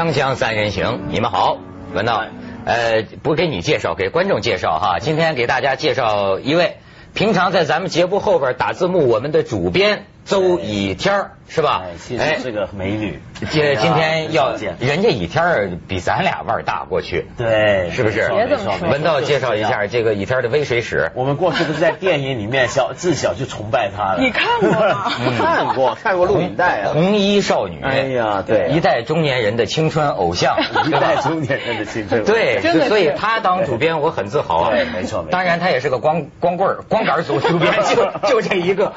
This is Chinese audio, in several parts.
锵锵三人行，你们好，文道，呃，不给你介绍，给观众介绍哈。今天给大家介绍一位，平常在咱们节目后边打字幕，我们的主编邹以天儿是吧？哎，其实是个美女。今今天要人家以天儿比咱俩腕儿大过去，对，是不是？没错别这么说文道介绍一下。这个以天的微水史。我们过去不是在电影里面小自小就崇拜她了？你看过吗？看过，看过录影带啊。红衣少女，哎呀对一代中年人的青春偶像，一代中年人的青春。对，真的所以他当主编，我很自豪啊。对没错没错当然，他也是个光光棍儿、光杆儿组主编，就就这一个。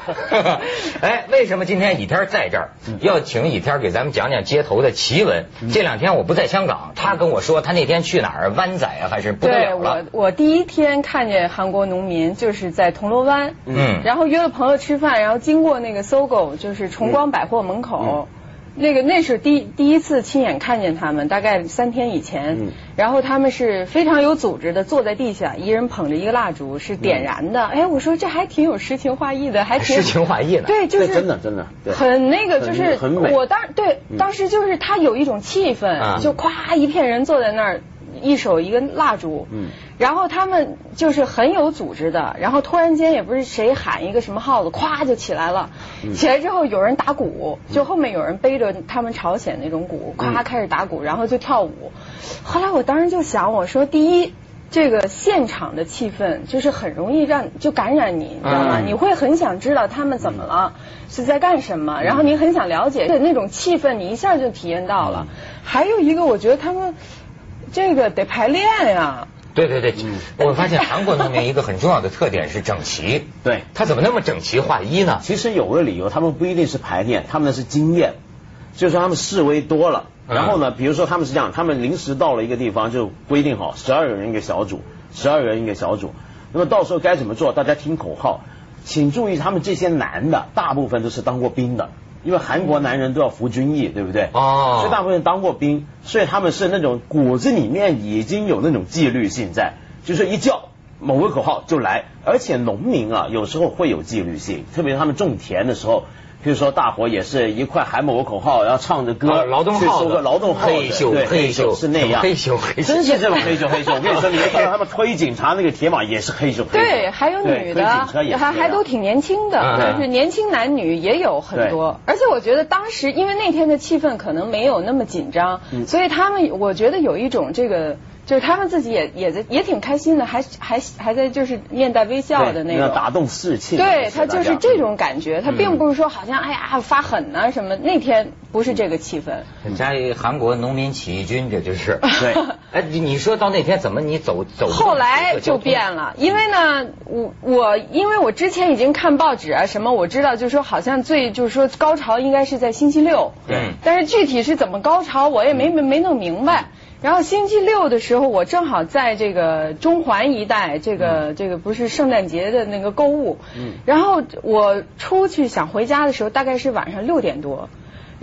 哎，为什么今天倚天在这儿？嗯要请倚天给咱们讲讲街头的奇闻。这两天我不在香港，他跟我说他那天去哪儿湾仔啊，还是不得对了对我，。我第一天看见韩国农民就是在铜锣湾，嗯然后约了朋友吃饭，然后经过那个搜狗，就是崇光百货门口。那个那是第第一次亲眼看见他们，大概三天以前，嗯。然后他们是非常有组织的，坐在地下，一人捧着一个蜡烛，是点燃的。哎，我说这还挺有诗情画意的，还挺诗情画意的。对，就是真的真的很那个，就是我当对当时就是他有一种气氛，啊。就咵一片人坐在那儿，一手一个蜡烛，嗯。然后他们就是很有组织的，然后突然间也不是谁喊一个什么号子，咵就起来了，嗯。起来之后有人打鼓，就后面有人背着他们朝鲜那种鼓，咵嗯开始打鼓，然后就跳舞。后来我当时就想，我说第一。这个现场的气氛就是很容易让就感染你，你知道吗？嗯你会很想知道他们怎么了，是在干什么，然后你很想了解那种气氛，你一下就体验到了。还有一个，我觉得他们这个得排练呀、对对对，嗯。我发现韩国农民一个很重要的特点是整齐。对。他怎么那么整齐划一呢？其实有个理由，他们不一定是排练，他们那是经验，就是说他们示威多了，嗯。然后呢，比如说他们是这样，他们临时到了一个地方，就规定好十二个人一个小组，十二个人一个小组，那么到时候该怎么做，大家听口号，请注意，他们这些男的大部分都是当过兵的。因为韩国男人都要服军役，对不对？哦所以大部分人当过兵，所以他们是那种骨子里面已经有那种纪律性在，就是一叫某个口号就来，而且农民啊有时候会有纪律性，特别是他们种田的时候，譬如说大伙也是一块喊某个口号，然后唱着歌，啊劳动去收个劳动黑袖对黑袖是那样，黑袖黑袖真是这种黑袖黑袖。我跟你说，你们看到他们推警察那个铁马也是黑袖黑袖，对，还有女的还还都挺年轻的，嗯就是年轻男女也有很多。而且我觉得当时因为那天的气氛可能没有那么紧张，嗯。所以他们我觉得有一种这个。就是他们自己也也在也挺开心的，还还还在就是面带微笑的那种，要打动士气。对他就是这种感觉，他嗯并不是说好像哎呀发狠呐、什么，那天不是这个气氛。人家韩国农民起义军，这就是。对 哎，你你说到那天怎么你走走？后来就变了，因为呢，我我因为我之前已经看报纸啊什么，我知道就是说好像最就是说高潮应该是在星期六，对但是具体是怎么高潮我也没没没弄明白。然后星期六的时候，我正好在这个中环一带，这个、这个不是圣诞节的那个购物，嗯然后我出去想回家的时候，大概是晚上六点多。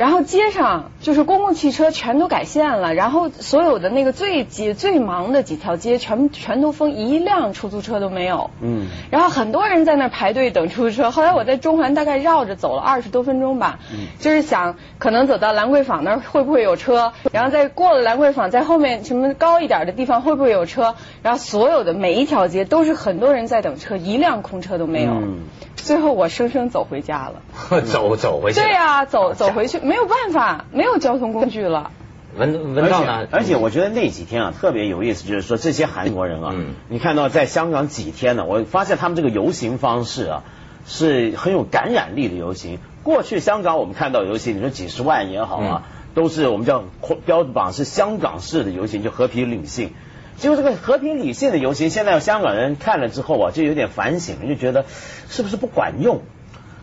然后街上就是公共汽车全都改线了，然后所有的那个最挤最忙的几条街全全都封，一辆出租车都没有。嗯然后很多人在那儿排队等出租车。后来我在中环大概绕着走了二十多分钟吧，嗯就是想可能走到兰桂坊那儿会不会有车，然后再过了兰桂坊，在后面什么高一点的地方会不会有车，然后所有的每一条街都是很多人在等车，一辆空车都没有。嗯最后我生生走回家了。走走回去。对呀、走走回去没有办法，没有交通工具了。文文道呢？而且我觉得那几天啊特别有意思，就是说这些韩国人啊，嗯你看到在香港几天呢，我发现他们这个游行方式啊是很有感染力的游行。过去香港我们看到游行，你说几十万也好啊，都是我们叫标榜是香港式的游行，就和平理性。结果这个和平理性的游行，现在香港人看了之后啊，就有点反省，就觉得是不是不管用？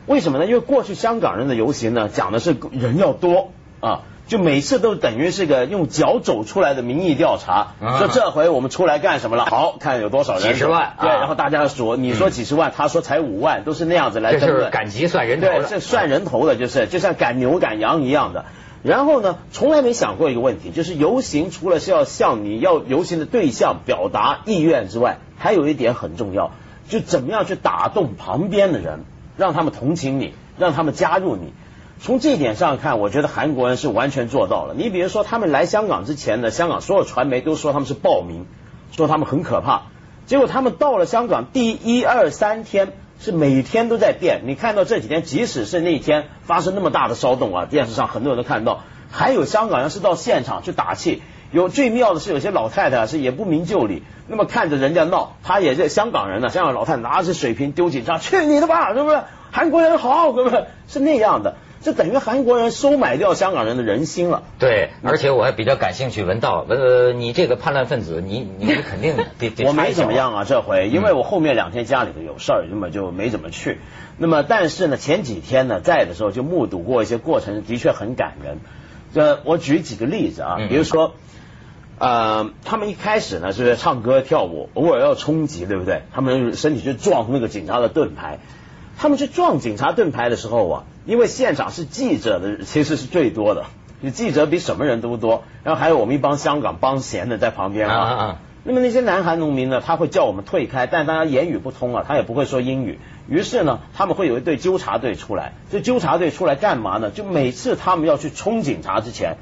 为什么呢？因为过去香港人的游行呢，讲的是人要多啊，就每次都等于是个用脚走出来的民意调查，啊说这回我们出来干什么了？好看有多少人？几十万对，啊然后大家数，你说几十万，他说才五万，都是那样子来这是。赶集算人头对，的，这算人头的，就是就像赶牛赶羊一样的。然后呢，从来没想过一个问题，就是游行除了是要向你要游行的对象表达意愿之外，还有一点很重要，就怎么样去打动旁边的人，让他们同情你，让他们加入你。从这一点上看，我觉得韩国人是完全做到了。你比如说，他们来香港之前呢，香港所有传媒都说他们是暴民，说他们很可怕。结果他们到了香港第一二三天，是每天都在变。你看到这几天，即使是那天发生那么大的骚动啊，电视上很多人都看到，还有香港人是到现场去打气。有最妙的是，有些老太太是也不明就里，那么看着人家闹，他也是香港人呢。香港老太太拿着水瓶丢警察，去你的吧，是不是？韩国人好，是不是？是那样的，这等于韩国人收买掉香港人的人心了。对，而且我还比较感兴趣，文道，呃，你这个叛乱分子，你你肯定得得 我没怎么样啊，这回，因为我后面两天家里头有事儿，那么就没怎么去。那么但是呢，前几天呢在的时候就目睹过一些过程，的确很感人。这我举几个例子啊，比如说。呃，他们一开始呢是唱歌跳舞，偶尔要冲击，对不对？他们身体就撞那个警察的盾牌。他们去撞警察盾牌的时候啊，因为现场是记者的，其实是最多的，记者比什么人都多。然后还有我们一帮香港帮闲的在旁边啊。那么那些南韩农民呢，他会叫我们退开，但大家言语不通啊，他也不会说英语。于是呢，他们会有一队纠察队出来。这纠察队出来干嘛呢？就每次他们要去冲警察之前，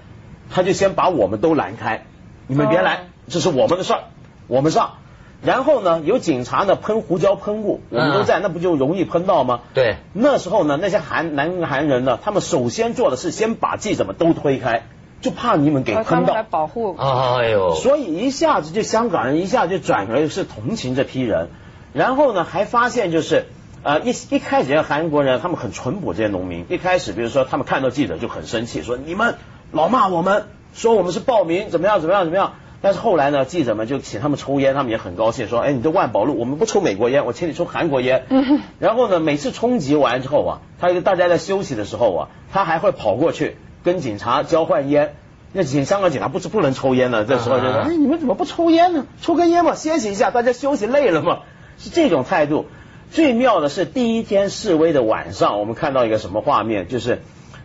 他就先把我们都拦开。你们别来，这是我们的事儿，我们上。然后呢，有警察呢喷胡椒喷雾，我们都在，那不就容易喷到吗？对。那时候呢，那些韩南韩人呢，他们首先做的是先把记者们都推开，就怕你们给喷到。来保护。哎呦。所以一下子就香港人一下就转而是同情这批人，然后呢还发现就是呃一一开始韩国人他们很淳朴，这些农民一开始比如说他们看到记者就很生气，说你们老骂我们。说我们是暴民，怎么样怎么样怎么样？但是后来呢，记者们就请他们抽烟，他们也很高兴，说：“哎，你这万宝路，我们不抽美国烟，我请你抽韩国烟。”然后呢，每次冲击完之后啊，他大家在休息的时候啊，他还会跑过去跟警察交换烟。那警香港警察不是不能抽烟的，这时候就说：“哎，你们怎么不抽烟呢？抽根烟嘛，歇息一下，大家休息累了嘛。”是这种态度。最妙的是第一天示威的晚上，我们看到一个什么画面？就是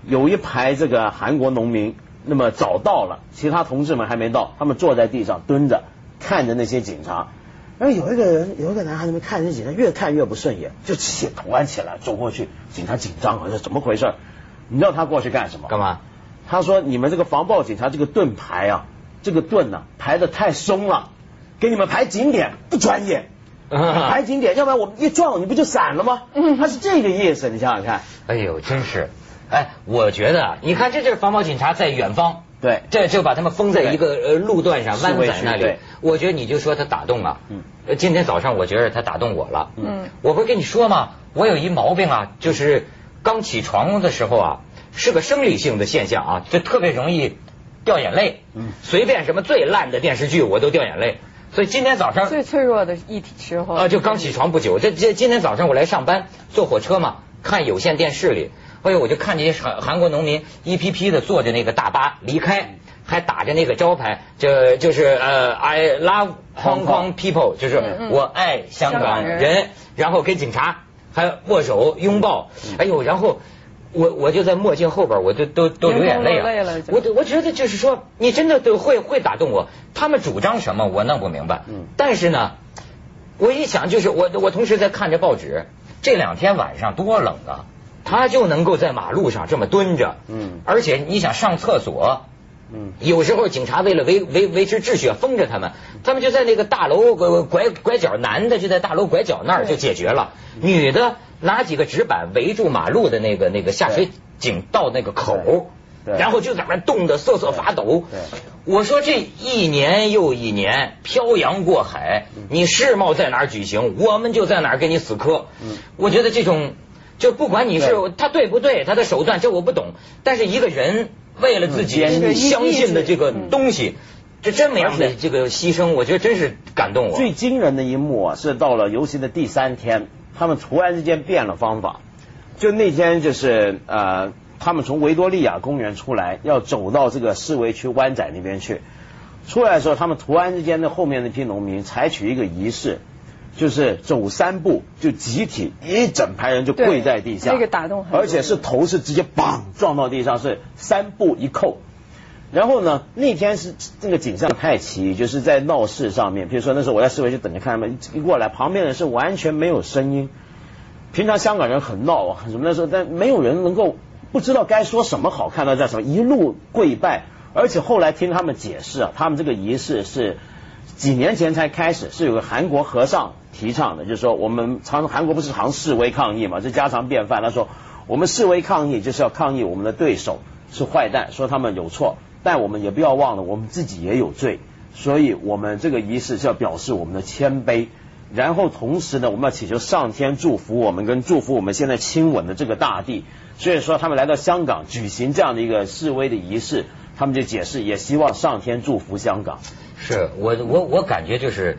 有一排这个韩国农民。那么早到了，其他同志们还没到，他们坐在地上蹲着，看着那些警察。然后有一个人，有一个男孩子们看着警察，越看越不顺眼，就起突然起来走过去，警察紧张啊，这怎么回事？你知道他过去干什么？干嘛？他说：“你们这个防暴警察这个盾牌啊，这个盾呢排的太松了，给你们排紧点，不专业，排紧点，要不然我们一撞你不就散了吗？”嗯他是这个意思，你想想看。哎呦，真是。哎，我觉得啊，你看，这就是防暴警察在远方，对，这就把他们封在一个呃路段上，弯在那里。我觉得你就说他打动了。嗯。今天早上我觉得他打动我了。嗯。我不是跟你说吗？我有一毛病啊，就是刚起床的时候啊，是个生理性的现象啊，就特别容易掉眼泪。嗯。随便什么最烂的电视剧我都掉眼泪，所以今天早上最脆弱的一时候啊，就刚起床不久，这这今天早上我来上班坐火车嘛，看有线电视里。哎呦，我就看这些韩韩国农民一批批的坐着那个大巴离开，还打着那个招牌，就就是呃，I love Hong Kong people，就是我爱香港人，然后跟警察还握手拥抱，哎呦，然后我我就在墨镜后边，我就都都流眼泪了。我我觉得就是说，你真的都会会打动我。他们主张什么，我弄不明白。嗯。但是呢，我一想，就是我我同时在看着报纸，这两天晚上多冷啊。他就能够在马路上这么蹲着，嗯，而且你想上厕所，嗯，有时候警察为了维维维持秩序封着他们，他们就在那个大楼拐拐角，男的就在大楼拐角那儿就解决了，女的拿几个纸板围住马路的那个那个下水井道那个口，然后就在那冻得瑟瑟发抖。我说这一年又一年漂洋过海，你世贸在哪儿举行，我们就在哪儿给你死磕。我觉得这种。就不管你是他对不对，他的手段这我不懂。但是一个人为了自己相信的这个东西，这这么样的这个牺牲，我觉得真是感动我。最惊人的一幕啊，是到了游行的第三天，他们突然之间变了方法。就那天就是呃，他们从维多利亚公园出来，要走到这个示威区湾仔那边去。出来的时候，他们突然之间的后面那批农民采取一个仪式。就是走三步就集体一整排人就跪在地下，那个打动，而且是头是直接砰撞到地上，是三步一叩。然后呢，那天是那个景象太奇，就是在闹市上面，比如说那时候我在市委就等着看他们一过来，旁边人是完全没有声音。平常香港人很闹啊什么的时候，但没有人能够不知道该说什么好，看到在什么一路跪拜，而且后来听他们解释啊，他们这个仪式是几年前才开始，是有个韩国和尚提倡的，就是说我们常韩国不是常示威抗议嘛，这家常便饭。他说我们示威抗议就是要抗议我们的对手是坏蛋，说他们有错，但我们也不要忘了我们自己也有罪，所以我们这个仪式是要表示我们的谦卑。然后同时呢，我们要祈求上天祝福我们，跟祝福我们现在亲吻的这个大地。所以说，他们来到香港举行这样的一个示威的仪式，他们就解释，也希望上天祝福香港。是我我我感觉就是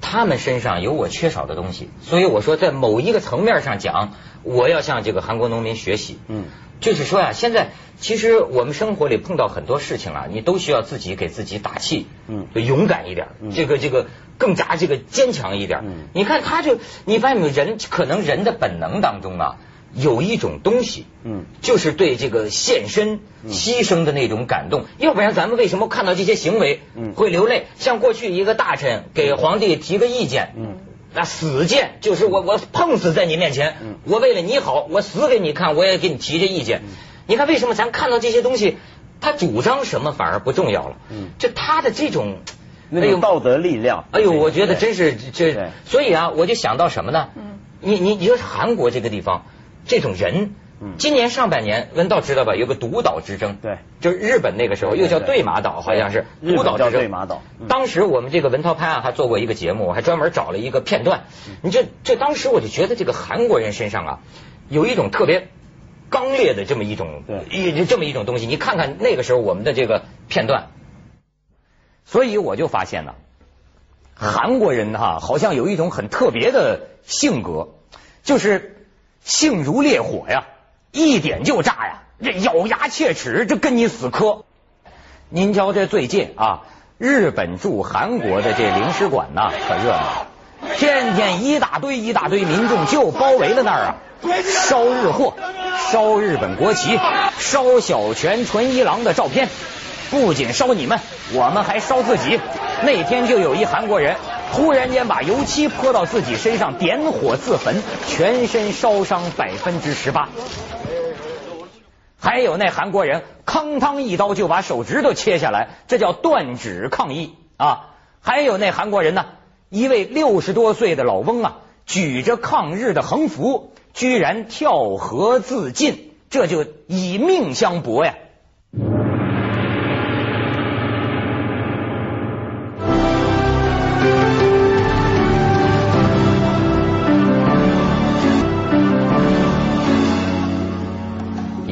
他们身上有我缺少的东西，所以我说在某一个层面上讲，我要向这个韩国农民学习。嗯，就是说呀，现在其实我们生活里碰到很多事情啊，你都需要自己给自己打气。嗯，勇敢一点，这个这个。更加这个坚强一点。嗯，你看他就，你发现没有？人可能人的本能当中啊，有一种东西，嗯，就是对这个献身、牺牲的那种感动。要不然咱们为什么看到这些行为，嗯，会流泪？像过去一个大臣给皇帝提个意见，嗯，那死谏就是我我碰死在你面前，嗯，我为了你好，我死给你看，我也给你提这意见。你看为什么咱看到这些东西，他主张什么反而不重要了？嗯，就他的这种。那有道德力量。哎呦，我觉得真是这，所以啊，我就想到什么呢？嗯，你你你说韩国这个地方，这种人，今年上半年文道知道吧？有个独岛之争，对，就是日本那个时候又叫对马岛，好像是独岛之争。对马岛。当时我们这个文涛拍案还做过一个节目，我还专门找了一个片段。你这这当时我就觉得这个韩国人身上啊，有一种特别刚烈的这么一种，一这么一种东西。你看看那个时候我们的这个片段。所以我就发现了，韩国人哈好像有一种很特别的性格，就是性如烈火呀，一点就炸呀，这咬牙切齿，这跟你死磕。您瞧这最近啊，日本驻韩国的这领事馆呐可热闹，天天一大堆一大堆民众就包围了那儿啊，烧日货，烧日本国旗，烧小泉纯一郎的照片。不仅烧你们，我们还烧自己。那天就有一韩国人，突然间把油漆泼到自己身上，点火自焚，全身烧伤百分之十八。还有那韩国人，吭嘡一刀就把手指头切下来，这叫断指抗议啊！还有那韩国人呢，一位六十多岁的老翁啊，举着抗日的横幅，居然跳河自尽，这就以命相搏呀！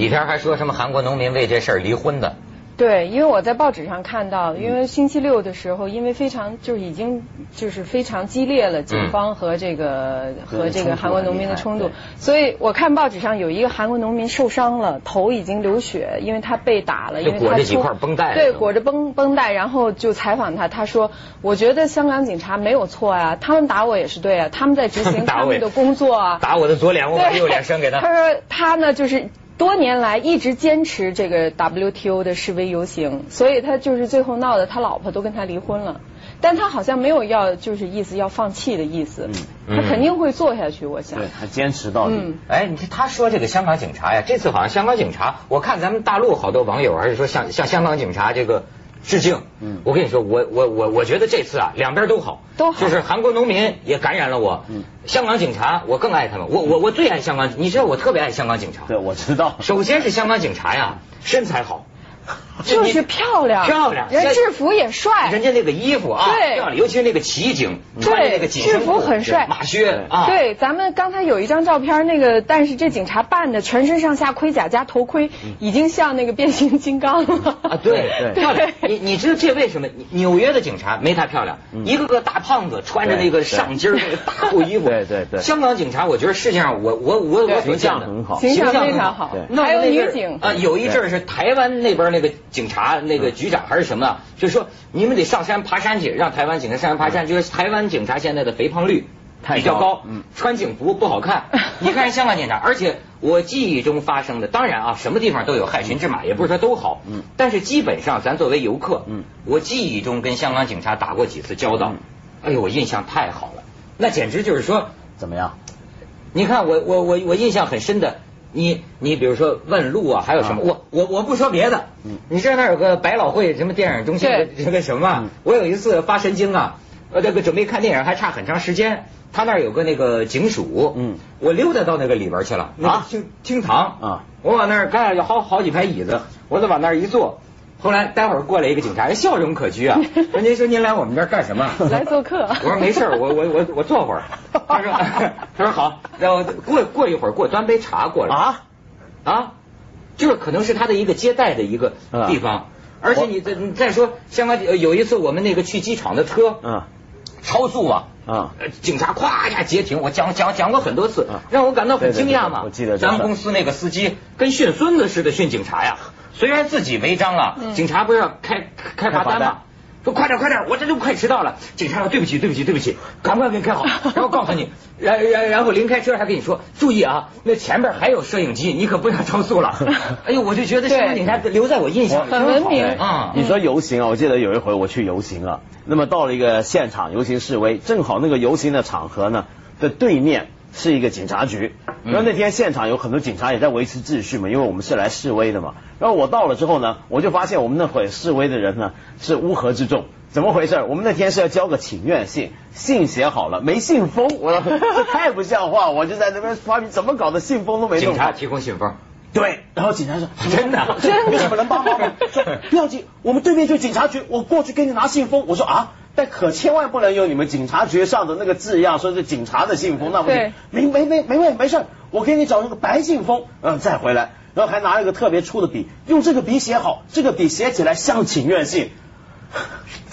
几天还说什么韩国农民为这事儿离婚的？对，因为我在报纸上看到，因为星期六的时候，因为非常就是已经就是非常激烈了，警方和这个和这个韩国农民的冲突，所以我看报纸上有一个韩国农民受伤了，头已经流血，因为他被打了，因为裹着几块绷带，对，裹着绷绷带，然后就采访他，他说，我觉得香港警察没有错啊，他们打我也是对啊，他们在执行 他们的工作啊，打我的左脸，我把右脸伸给他。他说他呢就是。多年来一直坚持这个 WTO 的示威游行，所以他就是最后闹的，他老婆都跟他离婚了，但他好像没有要就是意思要放弃的意思，他肯定会做下去，我想。对他坚持到底。哎，你他说这个香港警察呀，这次好像香港警察，我看咱们大陆好多网友还是说像像香港警察这个。致敬。嗯，我跟你说，我我我我觉得这次啊，两边都好，都好。就是韩国农民也感染了我，嗯，香港警察我更爱他们，我我我最爱香港，你知道我特别爱香港警察。对，我知道。首先是香港警察呀，身材好。就是漂亮，漂亮，人制服也帅，人家那个衣服啊，漂亮，尤其是那个骑警穿的那个制服很帅，马靴啊。对，咱们刚才有一张照片，那个但是这警察扮的全身上下盔甲加头盔，已经像那个变形金刚了啊。对 对，漂亮。你你知道这为什么？纽约的警察没他漂亮，一个个大胖子，穿着那个上襟那个大厚衣服。对对对。香港警察，我觉得世界上我我我我形象很好，形象非常好。还有女警啊，有一阵是台湾那边那个警察。那个局长还是什么？就是说你们得上山爬山去，让台湾警察上山爬山。就是台湾警察现在的肥胖率比较高，穿警服不好看。你看香港警察，而且我记忆中发生的，当然啊，什么地方都有害群之马，也不是说都好。嗯，但是基本上咱作为游客，嗯，我记忆中跟香港警察打过几次交道，哎呦，我印象太好了，那简直就是说怎么样？你看我我我我印象很深的。你你比如说问路啊，还有什么？我我我不说别的，你知道那有个百老汇什么电影中心这个什么？我有一次发神经啊，呃这个准备看电影还差很长时间，他那儿有个那个警署，嗯，我溜达到那个里边去了啊，厅厅堂啊，我往那儿看有好好几排椅子，我就往那儿一坐。后来待会儿过来一个警察，笑容可掬啊！说您说您来我们这儿干什么？来做客。我说没事我我我我坐会儿。他说 他说好，然后过过一会儿给我端杯茶过来啊啊，就是可能是他的一个接待的一个地方，而且你再你再说，香港有一次我们那个去机场的车，嗯，超速啊啊，警察咵一下截停，我讲讲讲过很多次，让我感到很惊讶嘛。我记得咱们公司那个司机跟训孙子似的训警察呀。虽然自己违章了，警察不是要开开罚单吗？说快点快点，我这就快迟到了。警察说对不起对不起对不起，赶快给你开好。然后告诉你，然然然后临开车还跟你说，注意啊，那前边还有摄影机，你可不要超速了。哎呦，我就觉得香港警察留在我印象很文明啊。你说游行啊，我记得有一回我去游行啊，那么到了一个现场游行示威，正好那个游行的场合呢的对面。是一个警察局，然后那天现场有很多警察也在维持秩序嘛，因为我们是来示威的嘛。然后我到了之后呢，我就发现我们那会示威的人呢是乌合之众，怎么回事？我们那天是要交个请愿信，信写好了没信封，我说 这太不像话，我就在那边发你怎么搞的信封都没警察提供信封，对，然后警察说 真的，有什么 能帮忙吗？说不要紧，我们对面就警察局，我过去给你拿信封。我说啊。但可千万不能用你们警察局上的那个字样，说是警察的信封，那不行。没没没没问没事，我给你找那个白信封，嗯，再回来，然后还拿了一个特别粗的笔，用这个笔写好，这个笔写起来像请愿信。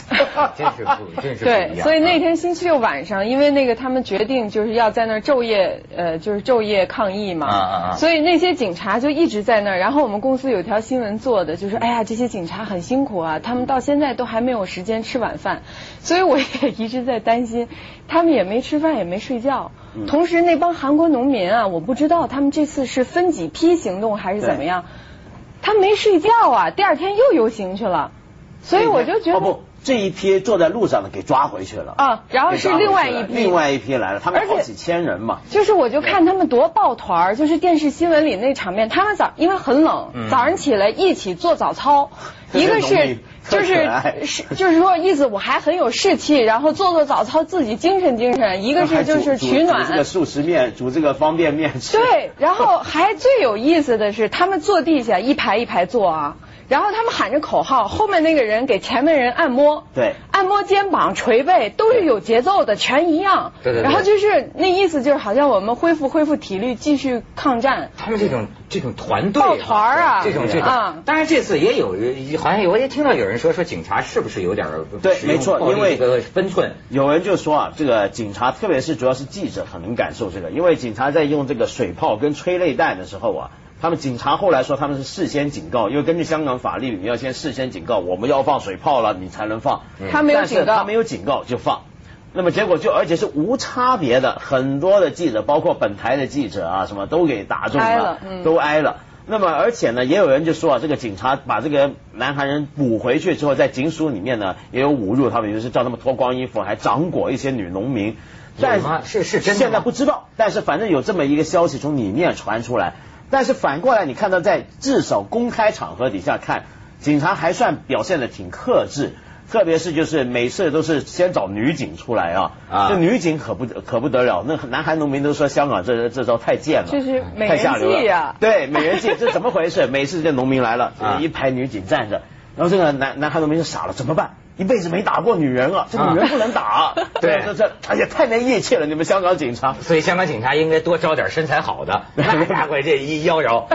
真是不，真是对，所以那天星期六晚上，因为那个他们决定就是要在那儿昼夜，呃，就是昼夜抗议嘛，啊啊啊！所以那些警察就一直在那儿。然后我们公司有条新闻做的，就是哎呀，这些警察很辛苦啊，他们到现在都还没有时间吃晚饭。所以我也一直在担心，他们也没吃饭，也没睡觉。同时，那帮韩国农民啊，我不知道他们这次是分几批行动还是怎么样，他没睡觉啊，第二天又游行去了。所以我就觉得。这一批坐在路上的给抓回去了啊，然后是另外一批，另外一批来了，他们好几千人嘛。就是我就看他们多抱团儿就是电视新闻里那场面，他们早因为很冷，早上起来一起做早操，一个是就是是就是说意思我还很有士气，然后做做早操自己精神精神，一个是就是取暖，煮这个速食面，煮这个方便面吃。对，然后还最有意思的是，他们坐地下一排一排坐啊。然后他们喊着口号，后面那个人给前面人按摩，对，按摩肩膀、捶背都是有节奏的，全一样。对对。然后就是那意思，就是好像我们恢复恢复体力，继续抗战。他们这种这种团队抱团啊，这种这种。当然这次也有，好像我也听到有人说说警察是不是有点对，没错，因为分寸。有人就说啊，这个警察，特别是主要是记者，很能感受这个，因为警察在用这个水炮跟催泪弹的时候啊。他们警察后来说他们是事先警告，因为根据香港法律，你要先事先警告，我们要放水炮了，你才能放。他没有警告，他没有警告就放。那么结果就而且是无差别的，很多的记者，包括本台的记者啊，什么都给打中了，都挨了。那么而且呢，也有人就说啊，这个警察把这个南韩人捕回去之后，在警署里面呢也有侮辱他们，就是叫他们脱光衣服，还掌掴一些女农民。但是是真的？现在不知道，但是反正有这么一个消息从里面传出来。但是反过来，你看到在至少公开场合底下看，警察还算表现的挺克制，特别是就是每次都是先找女警出来啊，这女警可不可不得了，那南韩农民都说香港这这招太贱了，就是美人计呀，对美人计，这怎么回事？每次这农民来了，一排女警站着，然后这个南南韩农民就傻了，怎么办？一辈子没打过女人啊，这女人不能打。对，这这，哎呀，太没义气了！你们香港警察，所以香港警察应该多招点身材好的。那家伙这一妖娆，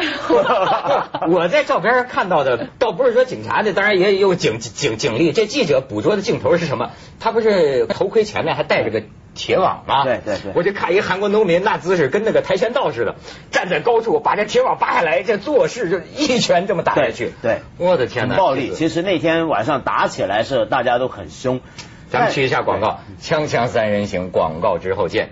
我在照片上看到的，倒不是说警察的，当然也有警警警力。这记者捕捉的镜头是什么？他不是头盔前面还带着个。铁网嘛？对对对，我就看一韩国农民那姿势，跟那个跆拳道似的，站在高处把这铁网扒下来，这做事就一拳这么打下去。对，我的天哪！暴力。其实那天晚上打起来是大家都很凶。咱们去一下广告，锵锵三人行广告之后见。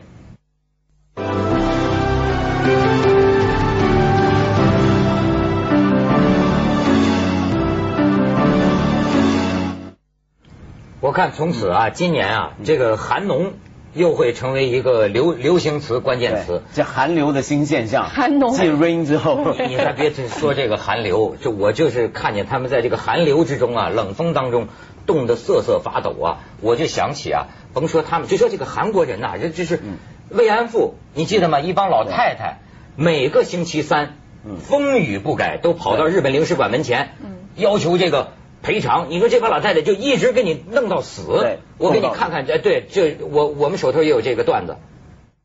我看从此啊，今年啊，这个韩农。又会成为一个流流行词、关键词。这寒流的新现象，寒冬继 rain 之后，你还别说这个寒流，就我就是看见他们在这个寒流之中啊，冷风当中冻得瑟瑟发抖啊，我就想起啊，甭说他们，就说这个韩国人呐、这就是慰安妇，你记得吗？一帮老太太每个星期三嗯。风雨不改，都跑到日本领事馆门前嗯，要求这个。赔偿，你说这帮老太太就一直给你弄到死对，我给你看看，哎，对，这我我们手头也有这个段子，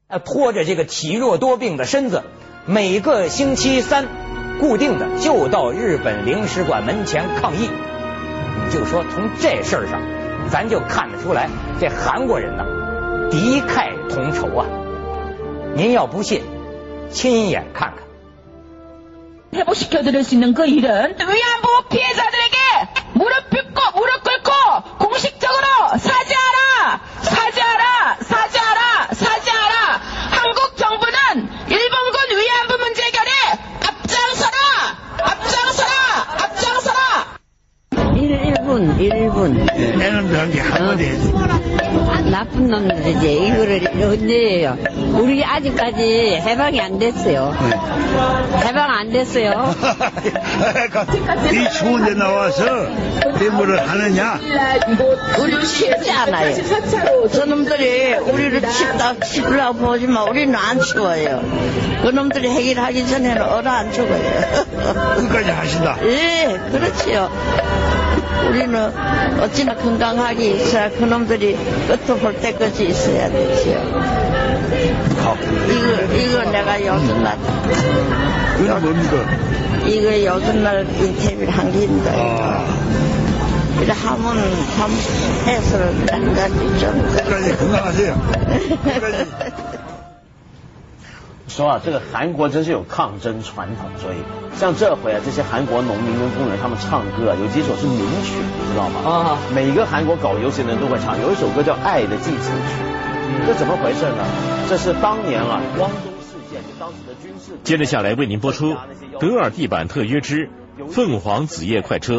呃，拖着这个体弱多病的身子，每个星期三固定的就到日本领事馆门前抗议。你就说从这事儿上，咱就看得出来，这韩国人呐，敌忾同仇啊。您要不信，亲眼看看。 회복시켜 드릴 수 있는 그 일은 위안부 피해자들에게 무릎 꿇고 무릎 꿇고 공식적으로 사죄하라 사죄하라 사죄하라 사죄하라 한국 정부는 일본군 위안부 문제 해결에 앞장서라 앞장서라 앞장서라 1분, 1분. 내는 저기 한마디 해야지. 나쁜 놈들이지. 이거를 언제예요? 우리 아직까지 해방이 안 됐어요. 해방 안 됐어요. 이 추운데 나와서 대물을 하느냐? 우리 춥지 않아요. 저놈들이 우리를 춥다, 춥으려고 보지만 우리는 안 추워요. 그놈들이 해결하기 전에는 얼어 안 죽어요. 끝까지 하신다. 예, 그렇지요. 우리는 어찌나 건강하게 있어야 그놈들이 끝을 볼 때까지 있어야 되지요. 이거, 이거 내가 요즘 날, 그건 뭡니까? 이거 요즘 날 인터뷰를 한. 아, 이래 하면, 참, 해설을 한 가지 좀. 끝까지 건강하세요. 끝까지. 说啊，这个韩国真是有抗争传统，所以像这回啊，这些韩国农民跟工人他们唱歌啊，有几首是名曲，你知道吗？啊每个韩国搞游行的人都会唱，有一首歌叫《爱的祭词曲》，这怎么回事呢？这是当年啊，汪东事件，就当时的军事。接着下来为您播出《德尔地板特约之凤凰子夜快车》。